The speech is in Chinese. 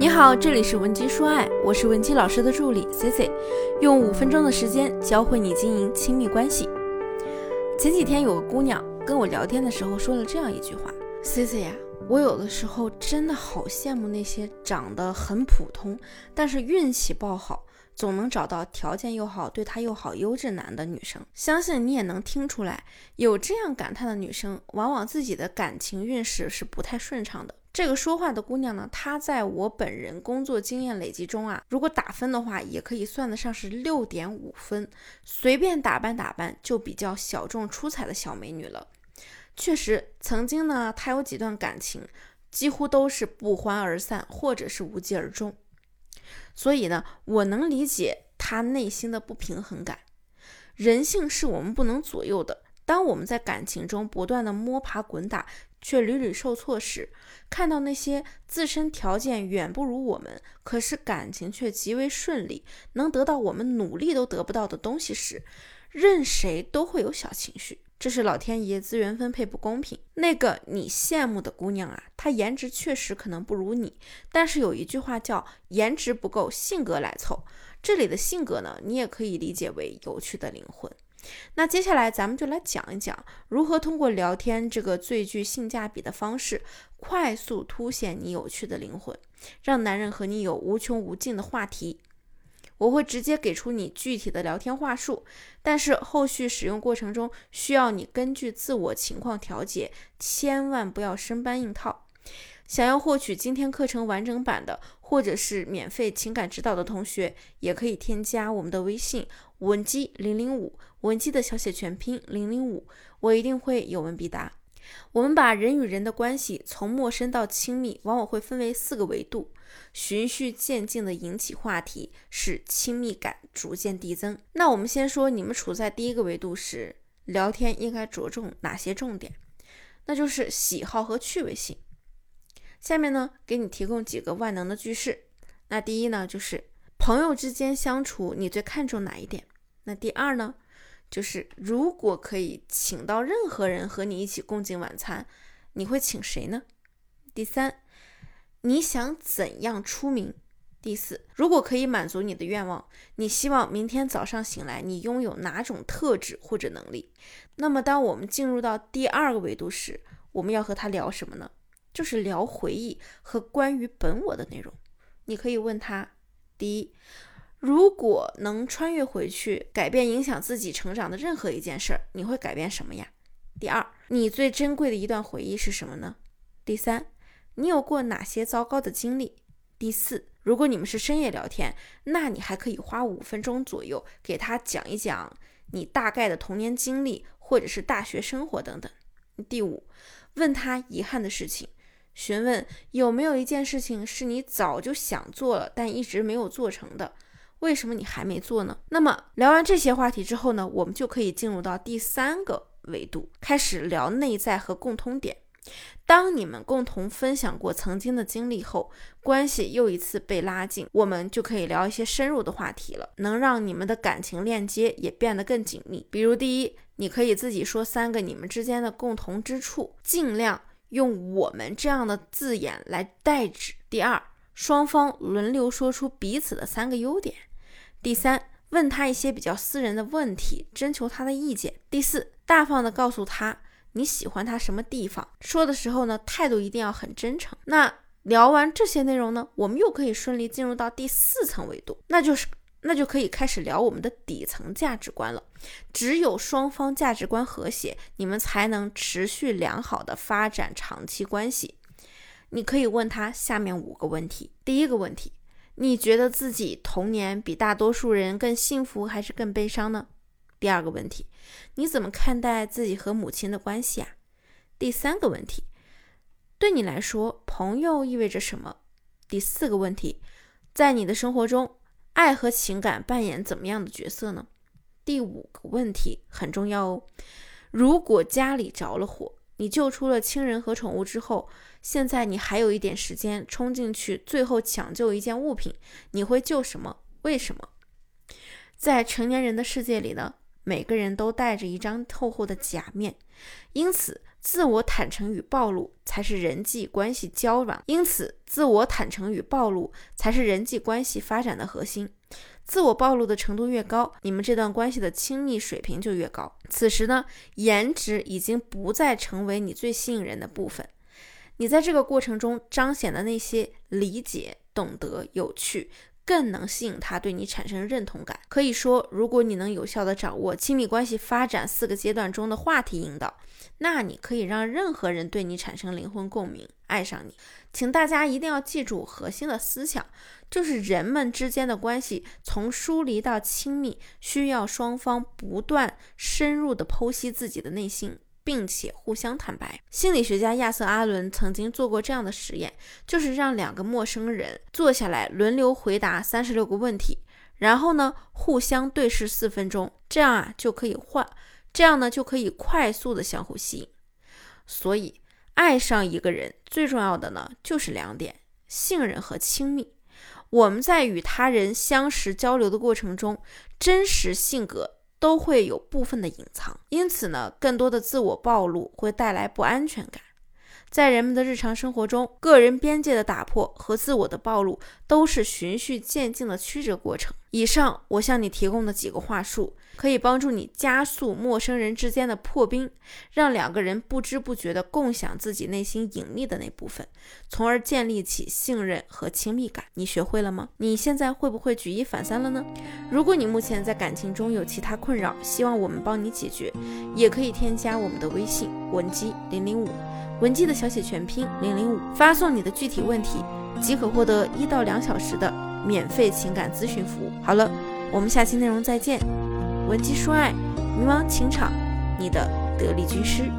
你好，这里是文姬说爱，我是文姬老师的助理 C C，用五分钟的时间教会你经营亲密关系。前几天有个姑娘跟我聊天的时候说了这样一句话：“C C 呀，我有的时候真的好羡慕那些长得很普通，但是运气爆好，总能找到条件又好、对她又好、优质男的女生。相信你也能听出来，有这样感叹的女生，往往自己的感情运势是不太顺畅的。”这个说话的姑娘呢，她在我本人工作经验累积中啊，如果打分的话，也可以算得上是六点五分，随便打扮打扮就比较小众出彩的小美女了。确实，曾经呢，她有几段感情，几乎都是不欢而散，或者是无疾而终。所以呢，我能理解她内心的不平衡感。人性是我们不能左右的。当我们在感情中不断的摸爬滚打，却屡屡受挫时，看到那些自身条件远不如我们，可是感情却极为顺利，能得到我们努力都得不到的东西时，任谁都会有小情绪。这是老天爷资源分配不公平。那个你羡慕的姑娘啊，她颜值确实可能不如你，但是有一句话叫颜值不够，性格来凑。这里的性格呢，你也可以理解为有趣的灵魂。那接下来咱们就来讲一讲如何通过聊天这个最具性价比的方式，快速凸显你有趣的灵魂，让男人和你有无穷无尽的话题。我会直接给出你具体的聊天话术，但是后续使用过程中需要你根据自我情况调节，千万不要生搬硬套。想要获取今天课程完整版的，或者是免费情感指导的同学，也可以添加我们的微信文姬零零五，文姬的小写全拼零零五，我一定会有问必答。我们把人与人的关系从陌生到亲密，往往会分为四个维度，循序渐进地引起话题，使亲密感逐渐递增。那我们先说，你们处在第一个维度时，聊天应该着重哪些重点？那就是喜好和趣味性。下面呢，给你提供几个万能的句式。那第一呢，就是朋友之间相处，你最看重哪一点？那第二呢，就是如果可以请到任何人和你一起共进晚餐，你会请谁呢？第三，你想怎样出名？第四，如果可以满足你的愿望，你希望明天早上醒来，你拥有哪种特质或者能力？那么，当我们进入到第二个维度时，我们要和他聊什么呢？就是聊回忆和关于本我的内容。你可以问他：第一，如果能穿越回去，改变影响自己成长的任何一件事儿，你会改变什么呀？第二，你最珍贵的一段回忆是什么呢？第三，你有过哪些糟糕的经历？第四，如果你们是深夜聊天，那你还可以花五分钟左右给他讲一讲你大概的童年经历，或者是大学生活等等。第五，问他遗憾的事情。询问有没有一件事情是你早就想做了，但一直没有做成的，为什么你还没做呢？那么聊完这些话题之后呢，我们就可以进入到第三个维度，开始聊内在和共通点。当你们共同分享过曾经的经历后，关系又一次被拉近，我们就可以聊一些深入的话题了，能让你们的感情链接也变得更紧密。比如，第一，你可以自己说三个你们之间的共同之处，尽量。用我们这样的字眼来代指。第二，双方轮流说出彼此的三个优点。第三，问他一些比较私人的问题，征求他的意见。第四，大方的告诉他你喜欢他什么地方。说的时候呢，态度一定要很真诚。那聊完这些内容呢，我们又可以顺利进入到第四层维度，那就是。那就可以开始聊我们的底层价值观了。只有双方价值观和谐，你们才能持续良好的发展长期关系。你可以问他下面五个问题：第一个问题，你觉得自己童年比大多数人更幸福还是更悲伤呢？第二个问题，你怎么看待自己和母亲的关系啊？第三个问题，对你来说，朋友意味着什么？第四个问题，在你的生活中。爱和情感扮演怎么样的角色呢？第五个问题很重要哦。如果家里着了火，你救出了亲人和宠物之后，现在你还有一点时间冲进去，最后抢救一件物品，你会救什么？为什么？在成年人的世界里呢，每个人都戴着一张厚厚的假面，因此自我坦诚与暴露才是人际关系交往，因此自我坦诚与暴露才是人际关系发展的核心。自我暴露的程度越高，你们这段关系的亲密水平就越高。此时呢，颜值已经不再成为你最吸引人的部分。你在这个过程中彰显的那些理解、懂得、有趣，更能吸引他对你产生认同感。可以说，如果你能有效地掌握亲密关系发展四个阶段中的话题引导，那你可以让任何人对你产生灵魂共鸣，爱上你。请大家一定要记住核心的思想，就是人们之间的关系从疏离到亲密，需要双方不断深入的剖析自己的内心，并且互相坦白。心理学家亚瑟·阿伦曾经做过这样的实验，就是让两个陌生人坐下来，轮流回答三十六个问题，然后呢互相对视四分钟，这样啊就可以换，这样呢就可以快速的相互吸引。所以。爱上一个人最重要的呢，就是两点：信任和亲密。我们在与他人相识交流的过程中，真实性格都会有部分的隐藏，因此呢，更多的自我暴露会带来不安全感。在人们的日常生活中，个人边界的打破和自我的暴露都是循序渐进的曲折过程。以上我向你提供的几个话术，可以帮助你加速陌生人之间的破冰，让两个人不知不觉地共享自己内心隐秘的那部分，从而建立起信任和亲密感。你学会了吗？你现在会不会举一反三了呢？如果你目前在感情中有其他困扰，希望我们帮你解决，也可以添加我们的微信文姬零零五。文姬的小写全拼零零五，发送你的具体问题，即可获得一到两小时的免费情感咨询服务。好了，我们下期内容再见。文姬说爱，迷茫情场，你的得力军师。